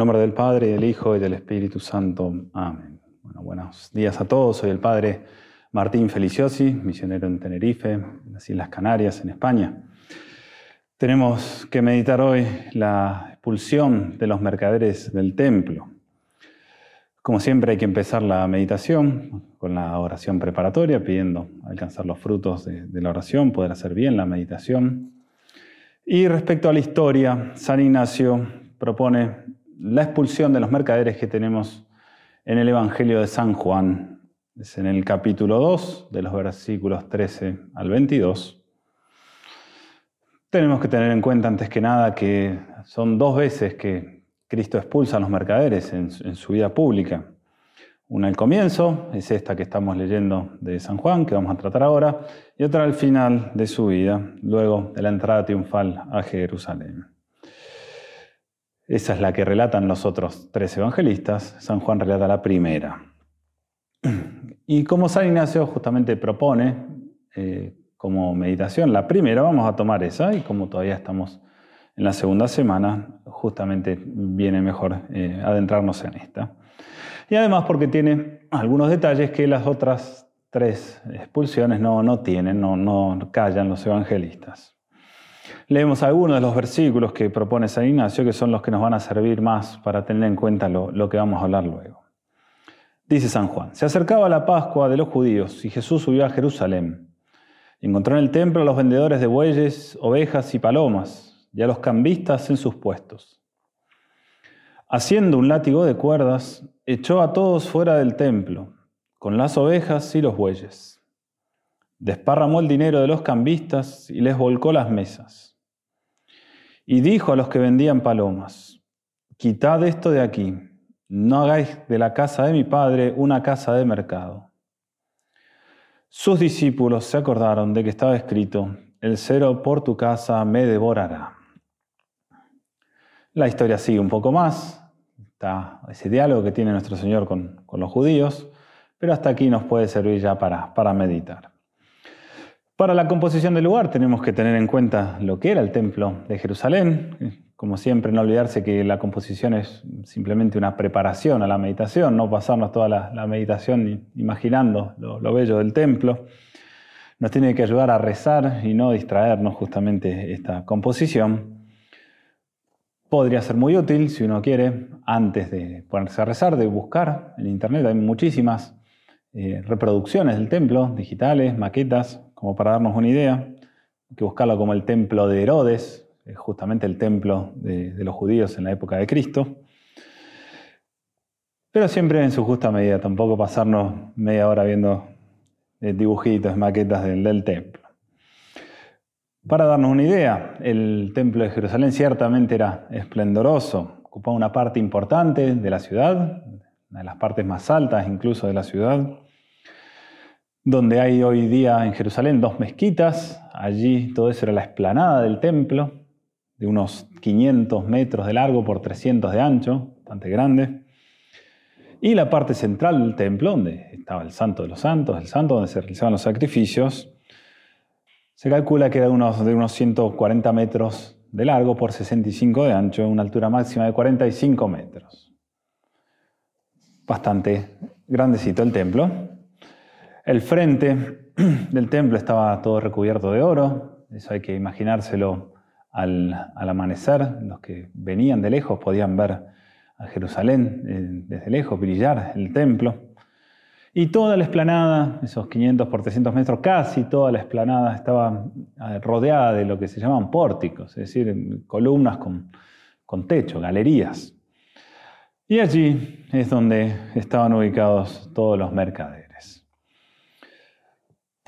nombre del Padre, del Hijo y del Espíritu Santo. Amén. Bueno, buenos días a todos. Soy el Padre Martín Feliciosi, misionero en Tenerife, en las Islas Canarias, en España. Tenemos que meditar hoy la expulsión de los mercaderes del templo. Como siempre hay que empezar la meditación con la oración preparatoria, pidiendo alcanzar los frutos de la oración, poder hacer bien la meditación. Y respecto a la historia, San Ignacio propone la expulsión de los mercaderes que tenemos en el Evangelio de San Juan. Es en el capítulo 2, de los versículos 13 al 22. Tenemos que tener en cuenta antes que nada que son dos veces que Cristo expulsa a los mercaderes en, su vida pública. Una al comienzo, es esta que estamos leyendo de San Juan, que vamos a tratar ahora, y otra al final de su vida, luego de la entrada triunfal a Jerusalén. Esa es la que relatan los otros tres evangelistas. San Juan relata la primera. Y como San Ignacio justamente propone eh, como meditación la primera, vamos a tomar esa y como todavía estamos en la segunda semana, justamente viene mejor eh, adentrarnos en esta. Y además porque tiene algunos detalles que las otras tres expulsiones no, no tienen, no, no callan los evangelistas. Leemos algunos de los versículos que propone San Ignacio, que son los que nos van a servir más para tener en cuenta lo, que vamos a hablar luego. Dice San Juan, se acercaba la Pascua de los judíos y Jesús subió a Jerusalén. Encontró en el templo a los vendedores de bueyes, ovejas y palomas, y a los cambistas en sus puestos. Haciendo un látigo de cuerdas, echó a todos fuera del templo, con las ovejas y los bueyes. Desparramó el dinero de los cambistas y les volcó las mesas. Y dijo a los que vendían palomas, quitad esto de aquí, no hagáis de la casa de mi padre una casa de mercado. Sus discípulos se acordaron de que estaba escrito, el cero por tu casa me devorará. La historia sigue un poco más, está ese diálogo que tiene nuestro Señor con, los judíos, pero hasta aquí nos puede servir ya para, para meditar. Para la composición del lugar tenemos que tener en cuenta lo que era el templo de Jerusalén. Como siempre, no olvidarse que la composición es simplemente una preparación a la meditación, no pasarnos toda la, meditación imaginando lo, bello del templo. Nos tiene que ayudar a rezar y no distraernos justamente esta composición. Podría ser muy útil si uno quiere, antes de ponerse a rezar, de buscar en Internet. Hay muchísimas eh, reproducciones del templo, digitales, maquetas, como para darnos una idea, hay que buscarlo como el templo de Herodes, justamente el templo de, los judíos en la época de Cristo. Pero siempre en su justa medida, tampoco pasarnos media hora viendo eh, dibujitos, maquetas del, del templo. Para darnos una idea, el templo de Jerusalén ciertamente era esplendoroso, ocupaba una parte importante de la ciudad, una de las partes más altas incluso de la ciudad donde hay hoy día en Jerusalén dos mezquitas. Allí todo eso era la explanada del templo, de unos 500 metros de largo por 300 de ancho, bastante grande. Y la parte central del templo, donde estaba el santo de los santos, el santo donde se realizaban los sacrificios, se calcula que era de unos, de unos 140 metros de largo por 65 de ancho, una altura máxima de 45 metros. Bastante grandecito el templo. El frente del templo estaba todo recubierto de oro, eso hay que imaginárselo al, amanecer. Los que venían de lejos podían ver a Jerusalén eh, desde lejos, brillar el templo. Y toda la explanada, esos 500 por 300 metros, casi toda la explanada estaba eh, rodeada de lo que se llaman pórticos, es decir, columnas con, con techo, galerías. Y allí es donde estaban ubicados todos los mercaderes.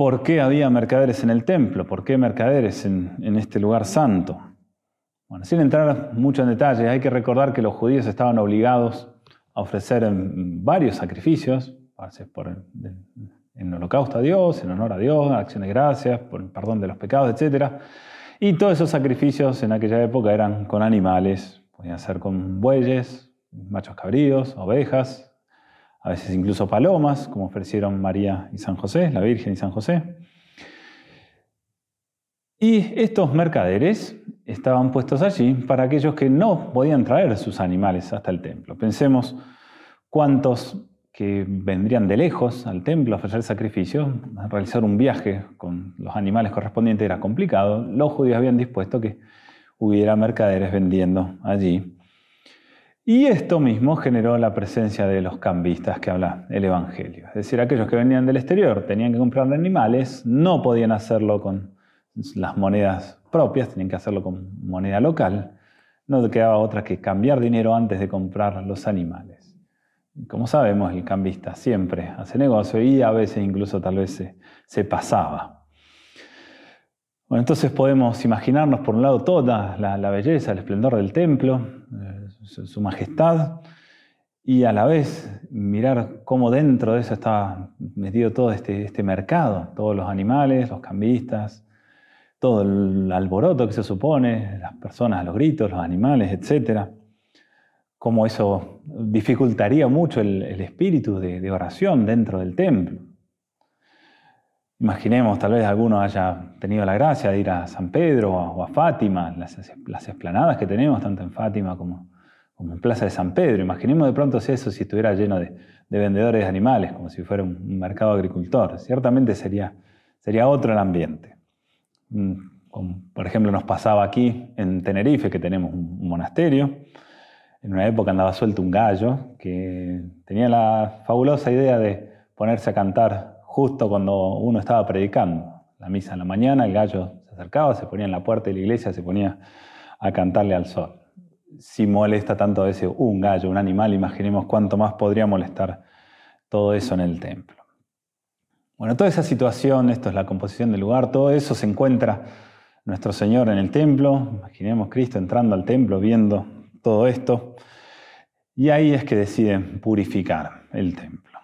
¿Por qué había mercaderes en el templo? ¿Por qué mercaderes en, este lugar santo? Bueno, sin entrar mucho en detalle, hay que recordar que los judíos estaban obligados a ofrecer varios sacrificios, por en holocausto a Dios, en honor a Dios, acción de gracias, por el perdón de los pecados, etc. Y todos esos sacrificios en aquella época eran con animales, podían ser con bueyes, machos cabríos, ovejas, a veces incluso palomas, como ofrecieron María y San José, la Virgen y San José. Y estos mercaderes estaban puestos allí para aquellos que no podían traer sus animales hasta el templo. Pensemos cuántos que vendrían de lejos al templo a ofrecer sacrificio, realizar un viaje con los animales correspondientes era complicado. Los judíos habían dispuesto que hubiera mercaderes vendiendo allí. Y esto mismo generó la presencia de los cambistas que habla el Evangelio. Es decir, aquellos que venían del exterior tenían que comprar animales, no podían hacerlo con las monedas propias, tenían que hacerlo con moneda local. No quedaba otra que cambiar dinero antes de comprar los animales. Como sabemos, el cambista siempre hace negocio y a veces incluso tal vez se, pasaba. Bueno, entonces podemos imaginarnos por un lado toda la, belleza, el esplendor del templo, eh, su, majestad, y a la vez mirar cómo dentro de eso está metido todo este, este mercado, todos los animales, los cambistas, todo el alboroto que se supone, las personas, los gritos, los animales, etc. Cómo eso dificultaría mucho el, espíritu de, oración dentro del templo. Imaginemos, tal vez alguno haya tenido la gracia de ir a San Pedro o a Fátima, las, las esplanadas que tenemos, tanto en Fátima como, como, en Plaza de San Pedro. Imaginemos de pronto si eso si estuviera lleno de, vendedores de animales, como si fuera un, mercado agricultor. Ciertamente sería, otro el ambiente. Mm, por ejemplo, nos pasaba aquí en Tenerife, que tenemos un monasterio. En una época andaba suelto un gallo que tenía la fabulosa idea de ponerse a cantar justo cuando uno estaba predicando. La misa en la mañana, el gallo se acercaba, se ponía en la puerta de la iglesia, se ponía a cantarle al sol. Si molesta tanto a veces un gallo, un animal, imaginemos cuánto más podría molestar todo eso en el templo. Bueno, toda esa situación, esto es la composición del lugar, todo eso se encuentra nuestro Señor en el templo. Imaginemos Cristo entrando al templo, viendo todo esto. Y ahí es que deciden purificar el templo.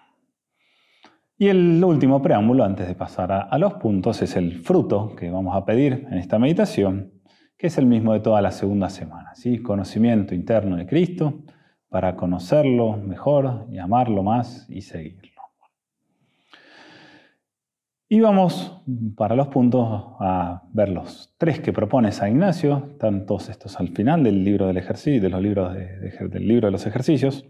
Y el último preámbulo, antes de pasar a, los puntos, es el fruto que vamos a pedir en esta meditación, que es el mismo de toda la segunda semana. ¿sí? Conocimiento interno de Cristo para conocerlo mejor y amarlo más y seguirlo. Y vamos para los puntos a ver los tres que propone San Ignacio, están todos estos al final del libro del ejercicio, de los libros del libro de los ejercicios.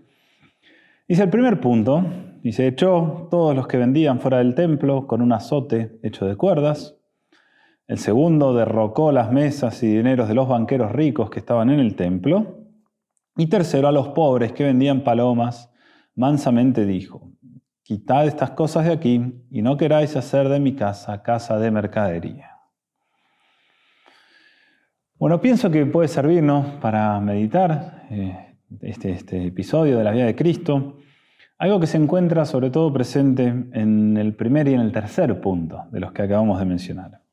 Dice el primer punto, dice, echó todos los que vendían fuera del templo con un azote hecho de cuerdas. El segundo derrocó las mesas y dineros de los banqueros ricos que estaban en el templo. Y tercero, a los pobres que vendían palomas, mansamente dijo, Quitad estas cosas de aquí y no queráis hacer de mi casa casa de mercadería. Bueno, pienso que puede servirnos para meditar eh, este, este episodio de la vida de Cristo, algo que se encuentra sobre todo presente en el primer y en el tercer punto de los que acabamos de mencionar.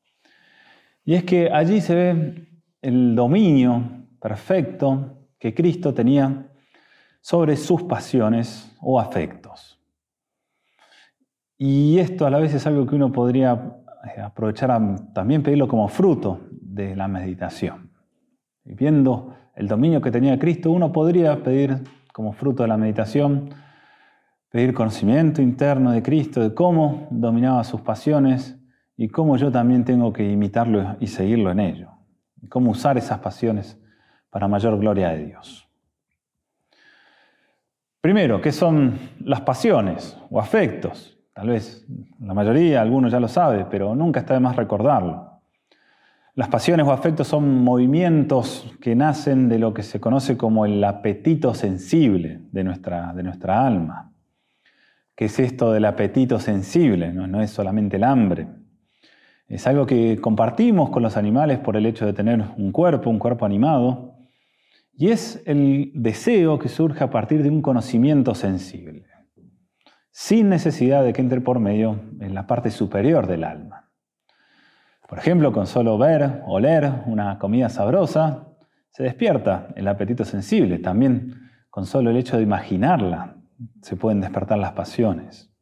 Y es que allí se ve el dominio perfecto que Cristo tenía sobre sus pasiones o afectos. Y esto a la vez es algo que uno podría eh, aprovechar también pedirlo como fruto de la meditación. Y viendo el dominio que tenía Cristo, uno podría pedir como fruto de la meditación, pedir conocimiento interno de Cristo, de cómo dominaba sus pasiones y cómo yo también tengo que imitarlo y seguirlo en ello. Y cómo usar esas pasiones para mayor gloria de Dios. Primero, ¿qué son las pasiones o afectos? Tal vez la mayoría, algunos ya lo sabe, pero nunca está de más recordarlo. Las pasiones o afectos son movimientos que nacen de lo que se conoce como el apetito sensible de nuestra, de nuestra alma. ¿Qué es esto del apetito sensible? No, no es solamente el hambre. Es algo que compartimos con los animales por el hecho de tener un cuerpo, un cuerpo animado, y es el deseo que surge a partir de un conocimiento sensible sin necesidad de que entre por medio en la parte superior del alma. Por ejemplo, con solo ver, oler una comida sabrosa, se despierta el apetito sensible. También con solo el hecho de imaginarla se pueden despertar las pasiones.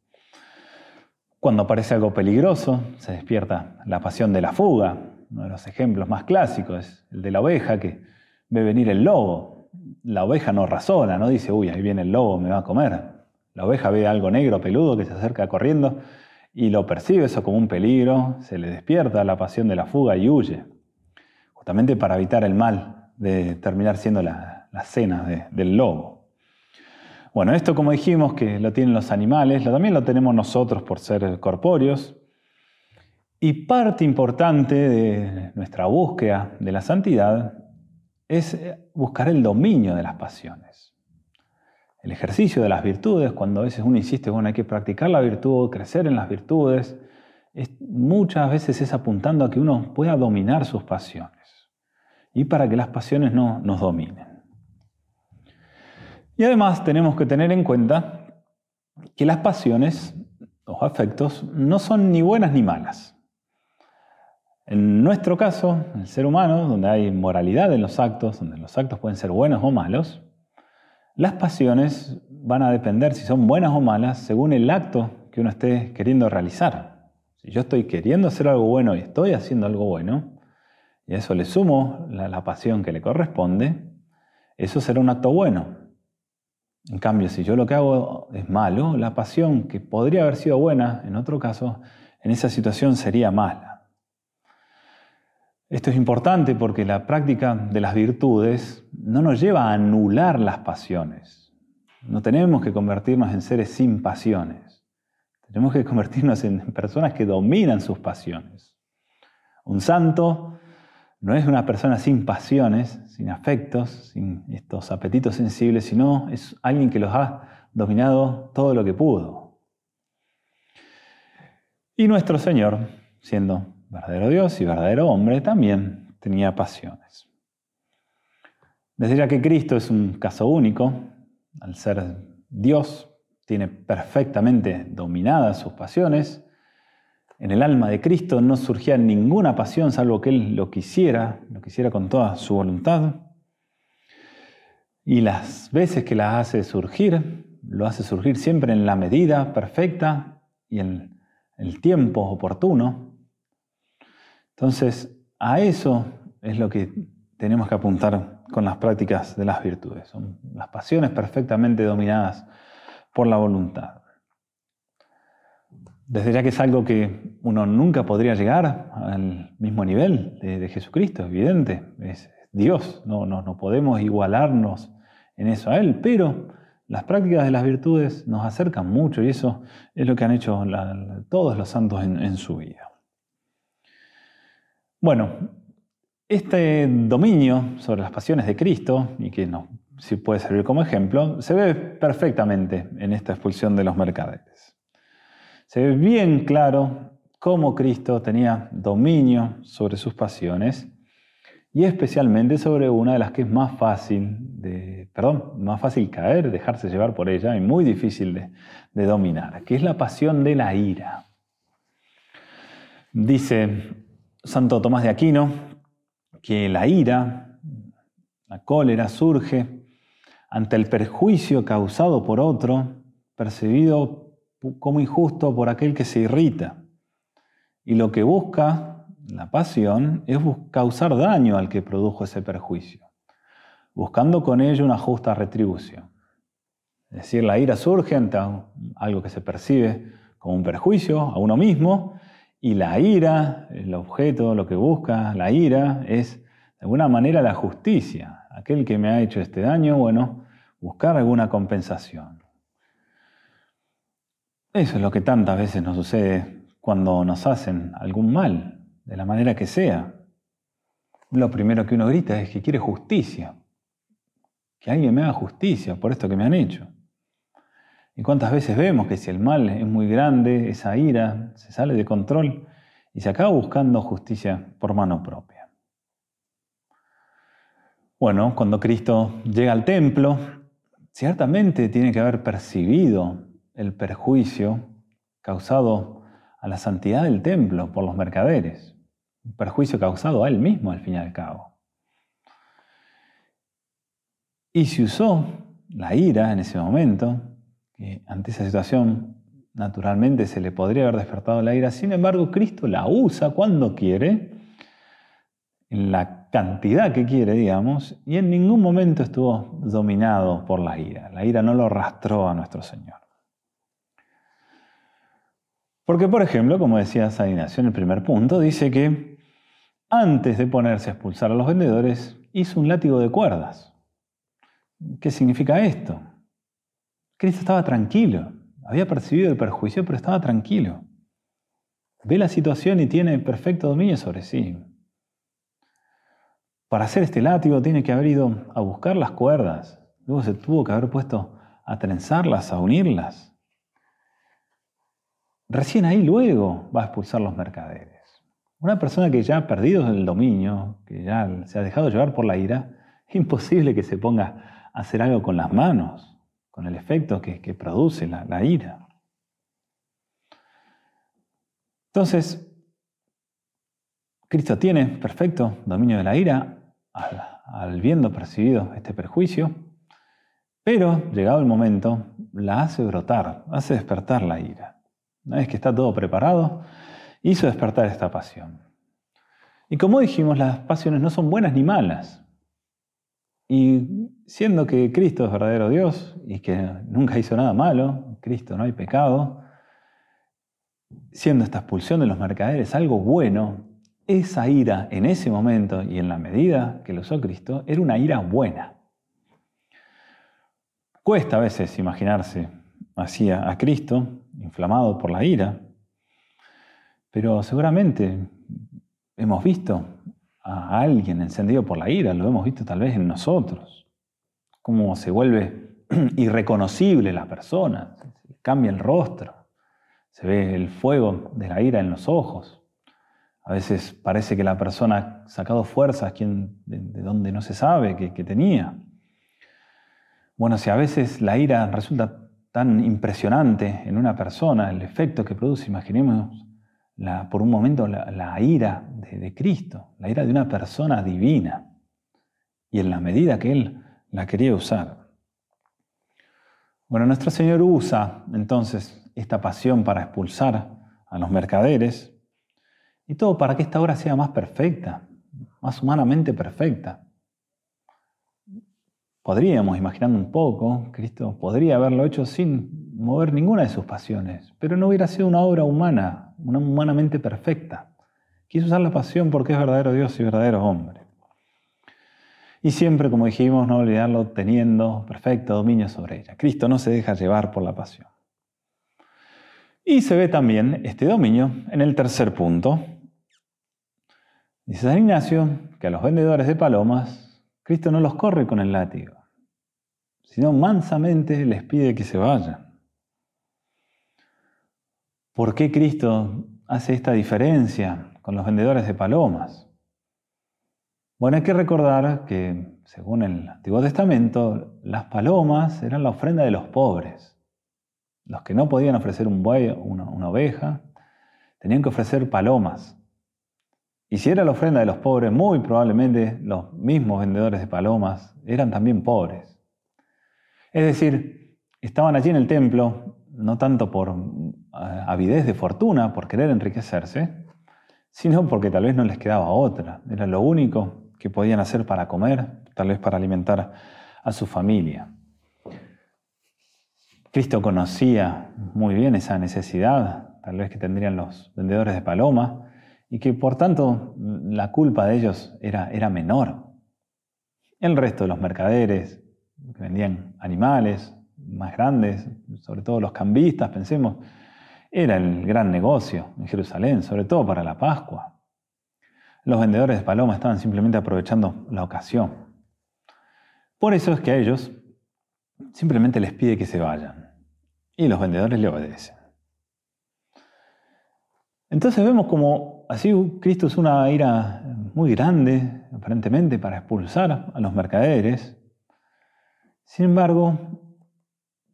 Cuando aparece algo peligroso, se despierta la pasión de la fuga. Uno de los ejemplos más clásicos es el de la oveja que ve venir el lobo. La oveja no razona, no dice, uy, ahí viene el lobo, me va a comer. La oveja ve algo negro, peludo, que se acerca corriendo y lo percibe eso como un peligro, se le despierta la pasión de la fuga y huye. justamente para evitar el mal de terminar siendo la, cena del lobo. Bueno, esto como dijimos que lo tienen los animales, lo, también lo tenemos nosotros por ser corpóreos. Y parte importante de nuestra búsqueda de la santidad es buscar el dominio de las pasiones. El ejercicio de las virtudes, cuando a veces uno insiste, bueno, hay que practicar la virtud, crecer en las virtudes, muchas veces es apuntando a que uno pueda dominar sus pasiones y para que las pasiones no nos dominen. Y además tenemos que tener en cuenta que las pasiones, los afectos, no son ni buenas ni malas. En nuestro caso, el ser humano, donde hay moralidad en los actos, donde los actos pueden ser buenos o malos, las pasiones van a depender si son buenas o malas según el acto que uno esté queriendo realizar. Si yo estoy queriendo hacer algo bueno y estoy haciendo algo bueno, y a eso le sumo la, pasión que le corresponde, eso será un acto bueno. En cambio, si yo lo que hago es malo, la pasión que podría haber sido buena, en otro caso, en esa situación sería mala. Esto es importante porque la práctica de las virtudes no nos lleva a anular las pasiones. No tenemos que convertirnos en seres sin pasiones. Tenemos que convertirnos en personas que dominan sus pasiones. Un santo no es una persona sin pasiones, sin afectos, sin estos apetitos sensibles, sino es alguien que los ha dominado todo lo que pudo. Y nuestro Señor, siendo verdadero Dios y verdadero hombre, también tenía pasiones. Desde que Cristo es un caso único, al ser Dios, tiene perfectamente dominadas sus pasiones, en el alma de Cristo no surgía ninguna pasión salvo que Él lo quisiera, lo quisiera con toda su voluntad. Y las veces que la hace surgir, lo hace surgir siempre en la medida perfecta y en el tiempo oportuno. Entonces, a eso es lo que tenemos que apuntar con las prácticas de las virtudes. Son las pasiones perfectamente dominadas por la voluntad. Desde ya que es algo que uno nunca podría llegar al mismo nivel de, Jesucristo, es evidente, es Dios, no, no, no, podemos igualarnos en eso a Él, pero las prácticas de las virtudes nos acercan mucho y eso es lo que han hecho todos los santos en, su vida. Bueno, este dominio sobre las pasiones de Cristo, y que nos si puede servir como ejemplo, se ve perfectamente en esta expulsión de los mercaderes se ve bien claro cómo Cristo tenía dominio sobre sus pasiones y especialmente sobre una de las que es más fácil de, perdón, más fácil caer, dejarse llevar por ella y muy difícil de, de dominar, que es la pasión de la ira. Dice Santo Tomás de Aquino que la ira, la cólera surge ante el perjuicio causado por otro, percibido como injusto por aquel que se irrita. Y lo que busca la pasión es causar daño al que produjo ese perjuicio, buscando con ello una justa retribución. Es decir, la ira surge ante algo que se percibe como un perjuicio a uno mismo, y la ira, el objeto, lo que busca la ira, es de alguna manera la justicia. Aquel que me ha hecho este daño, bueno, buscar alguna compensación. Eso es lo que tantas veces nos sucede cuando nos hacen algún mal, de la manera que sea. Lo primero que uno grita es que quiere justicia, que alguien me haga justicia por esto que me han hecho. ¿Y cuántas veces vemos que si el mal es muy grande, esa ira se sale de control y se acaba buscando justicia por mano propia? Bueno, cuando Cristo llega al templo, ciertamente tiene que haber percibido el perjuicio causado a la santidad del templo por los mercaderes, un perjuicio causado a él mismo al fin y al cabo. Y se usó la ira en ese momento, que ante esa situación naturalmente se le podría haber despertado la ira, sin embargo Cristo la usa cuando quiere, en la cantidad que quiere, digamos, y en ningún momento estuvo dominado por la ira. La ira no lo arrastró a nuestro Señor. Porque, por ejemplo, como decía San Ignacio en el primer punto, dice que antes de ponerse a expulsar a los vendedores, hizo un látigo de cuerdas. ¿Qué significa esto? Cristo estaba tranquilo, había percibido el perjuicio, pero estaba tranquilo. Ve la situación y tiene perfecto dominio sobre sí. Para hacer este látigo tiene que haber ido a buscar las cuerdas, luego se tuvo que haber puesto a trenzarlas, a unirlas. Recién ahí luego va a expulsar los mercaderes. Una persona que ya ha perdido el dominio, que ya se ha dejado llevar por la ira, es imposible que se ponga a hacer algo con las manos, con el efecto que, produce la, ira. Entonces, Cristo tiene perfecto dominio de la ira al, viendo percibido este perjuicio, pero llegado el momento, la hace brotar, hace despertar la ira. Una vez que está todo preparado, hizo despertar esta pasión. Y como dijimos, las pasiones no son buenas ni malas. Y siendo que Cristo es verdadero Dios y que nunca hizo nada malo, Cristo no hay pecado, siendo esta expulsión de los mercaderes algo bueno, esa ira en ese momento y en la medida que lo usó Cristo era una ira buena. Cuesta a veces imaginarse así a Cristo, inflamado por la ira, pero seguramente hemos visto a alguien encendido por la ira, lo hemos visto tal vez en nosotros, cómo se vuelve irreconocible la persona, cambia el rostro, se ve el fuego de la ira en los ojos. A veces parece que la persona ha sacado fuerzas de, donde no se sabe que, tenía. Bueno, si a veces la ira resulta tan impresionante en una persona, el efecto que produce, imaginemos por un momento la, ira de, de, Cristo, la ira de una persona divina, y en la medida que Él la quería usar. Bueno, nuestro Señor usa entonces esta pasión para expulsar a los mercaderes, y todo para que esta obra sea más perfecta, más humanamente perfecta. Podríamos, imaginando un poco, Cristo podría haberlo hecho sin mover ninguna de sus pasiones, pero no hubiera sido una obra humana, una humanamente perfecta. Quiso usar la pasión porque es verdadero Dios y verdadero hombre. Y siempre, como dijimos, no olvidarlo teniendo perfecto dominio sobre ella. Cristo no se deja llevar por la pasión. Y se ve también este dominio en el tercer punto, Dice San Ignacio que a los vendedores de palomas, Cristo no los corre con el látigo, sino mansamente les pide que se vayan. ¿Por qué Cristo hace esta diferencia con los vendedores de palomas? Bueno, hay que recordar que, según el Antiguo Testamento, las palomas eran la ofrenda de los pobres. Los que no podían ofrecer un buey, una, una oveja, tenían que ofrecer palomas. Y si era la ofrenda de los pobres, muy probablemente los mismos vendedores de palomas eran también pobres. Es decir, estaban allí en el templo no tanto por eh, avidez de fortuna, por querer enriquecerse, sino porque tal vez no les quedaba otra. Era lo único que podían hacer para comer, tal vez para alimentar a su familia. Cristo conocía muy bien esa necesidad, tal vez que tendrían los vendedores de palomas, y que por tanto la culpa de ellos era, era menor. El resto de los mercaderes que vendían animales más grandes, sobre todo los cambistas, pensemos, era el gran negocio en Jerusalén, sobre todo para la Pascua. Los vendedores de palomas estaban simplemente aprovechando la ocasión. Por eso es que a ellos simplemente les pide que se vayan. Y los vendedores le obedecen. Entonces vemos como así Cristo es una ira muy grande, aparentemente, para expulsar a los mercaderes. Sin embargo,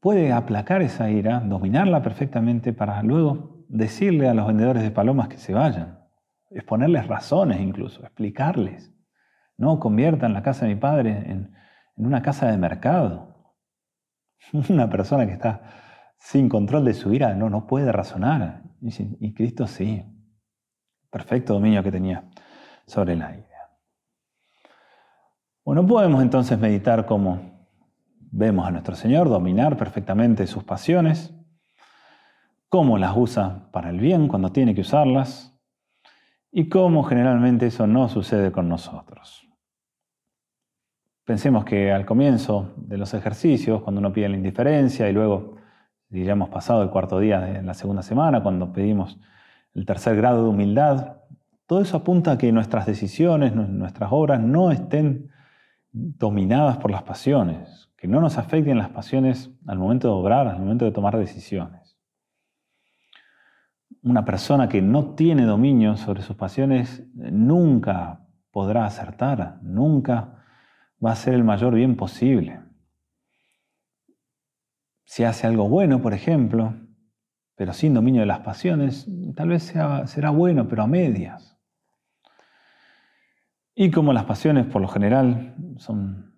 puede aplacar esa ira, dominarla perfectamente para luego decirle a los vendedores de palomas que se vayan, exponerles razones incluso, explicarles. No conviertan la casa de mi padre en, una casa de mercado. Una persona que está sin control de su ira no, no puede razonar. y Cristo sí, perfecto dominio que tenía sobre la idea. Bueno, podemos entonces meditar cómo vemos a nuestro Señor dominar perfectamente sus pasiones, cómo las usa para el bien cuando tiene que usarlas, y cómo generalmente eso no sucede con nosotros. Pensemos que al comienzo de los ejercicios, cuando uno pide la indiferencia y luego, diríamos, pasado el cuarto día de la segunda semana, cuando pedimos el tercer grado de humildad, todo eso apunta a que nuestras decisiones, nuestras obras no estén dominadas por las pasiones, que no nos afecten las pasiones al momento de obrar, al momento de tomar decisiones. Una persona que no tiene dominio sobre sus pasiones nunca podrá acertar, nunca va a ser el mayor bien posible. Si hace algo bueno, por ejemplo, pero sin dominio de las pasiones, tal vez será bueno, pero a medias. Y como las pasiones por lo general son,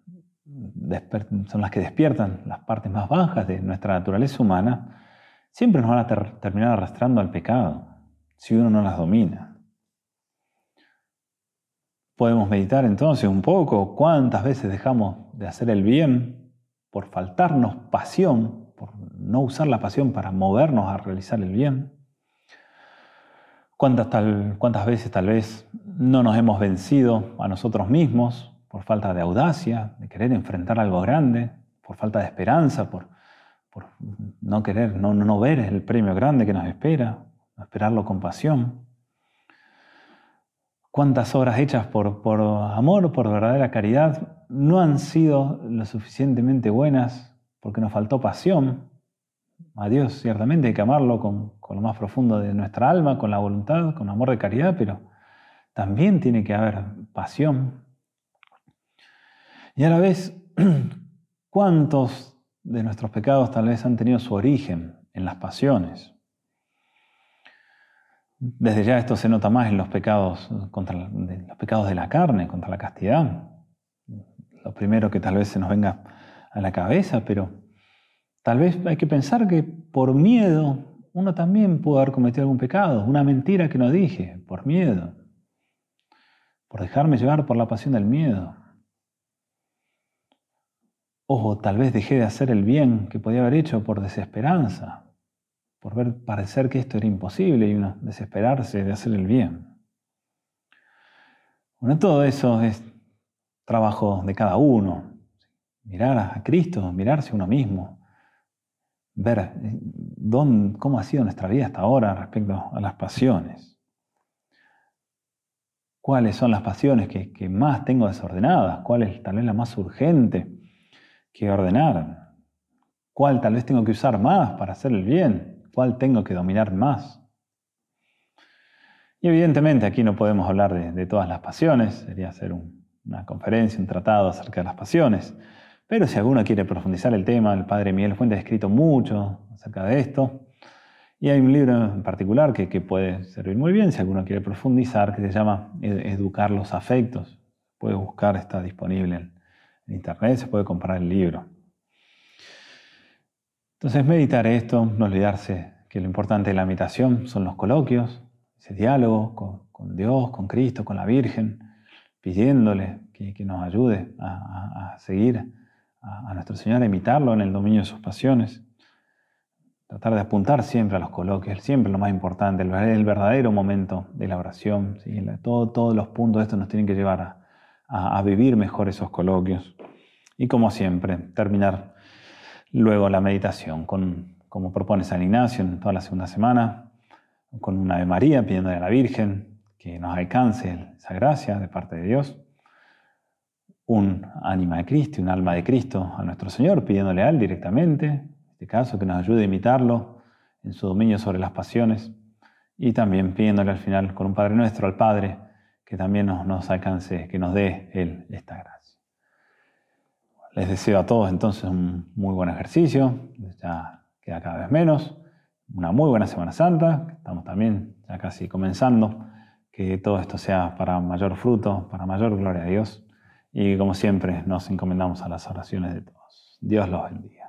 son las que despiertan las partes más bajas de nuestra naturaleza humana, siempre nos van a terminar arrastrando al pecado si uno no las domina. Podemos meditar entonces un poco cuántas veces dejamos de hacer el bien por faltarnos pasión, por no usar la pasión para movernos a realizar el bien. ¿Cuántas, tal, cuántas veces tal vez no nos hemos vencido a nosotros mismos por falta de audacia, de querer enfrentar algo grande, por falta de esperanza, por, por no querer, no, no ver el premio grande que nos espera, no esperarlo con pasión cuántas obras hechas por, por amor, por verdadera caridad, no han sido lo suficientemente buenas porque nos faltó pasión. A Dios ciertamente hay que amarlo con, lo más profundo de nuestra alma, con la voluntad, con amor de caridad, pero también tiene que haber pasión. Y a la vez, ¿cuántos de nuestros pecados tal vez han tenido su origen en las pasiones? Desde ya esto se nota más en los pecados, contra, los pecados de la carne, contra la castidad. Lo primero que tal vez se nos venga a la cabeza, pero tal vez hay que pensar que por miedo uno también pudo haber cometido algún pecado, una mentira que no dije, por miedo, por dejarme llevar por la pasión del miedo. O tal vez dejé de hacer el bien que podía haber hecho por desesperanza, por ver parecer que esto era imposible y uno desesperarse de hacer el bien. Bueno, todo eso es trabajo de cada uno. Mirar a Cristo, mirarse uno mismo, ver eh, cómo ha sido nuestra vida hasta ahora respecto a las pasiones. ¿Cuáles son las pasiones que más tengo desordenadas? ¿Cuál es tal vez la más urgente que ordenar? ¿Cuál tal vez tengo que usar más para hacer el bien? ¿Cuál tengo que dominar más? Y evidentemente aquí no podemos hablar de, todas las pasiones, sería hacer una conferencia, un tratado acerca de las pasiones. Pero si alguno quiere profundizar el tema, el padre Miguel Fuentes ha escrito mucho acerca de esto. Y hay un libro en particular que, que puede servir muy bien si alguno quiere profundizar, que se llama Educar los afectos. Puede buscar, está disponible en internet, se puede comprar el libro. Entonces meditar esto, no olvidarse que lo importante de la meditación son los coloquios, ese diálogo con, Dios, con Cristo, con la Virgen, pidiéndole que, nos ayude a, seguir a, nuestro Señor, a imitarlo en el dominio de sus pasiones. Tratar de apuntar siempre a los coloquios, siempre lo más importante, el, verdadero momento de la oración. todos los puntos de esto nos tienen que llevar a vivir mejor esos coloquios. Y como siempre, terminar Luego la meditación, con, como propone San Ignacio en toda la segunda semana, con una Ave María pidiéndole a la Virgen que nos alcance esa gracia de parte de Dios. Un ánima de Cristo, un alma de Cristo a nuestro Señor, pidiéndole a Él directamente, en este caso, que nos ayude a imitarlo en su dominio sobre las pasiones. Y también pidiéndole al final con un Padre Nuestro al Padre, que también nos, nos alcance, que nos dé Él esta gracia. Les deseo a todos entonces un muy buen ejercicio, ya queda cada vez menos, una muy buena Semana Santa, estamos también ya casi comenzando, que todo esto sea para mayor fruto, para mayor gloria a Dios y como siempre nos encomendamos a las oraciones de todos. Dios los bendiga.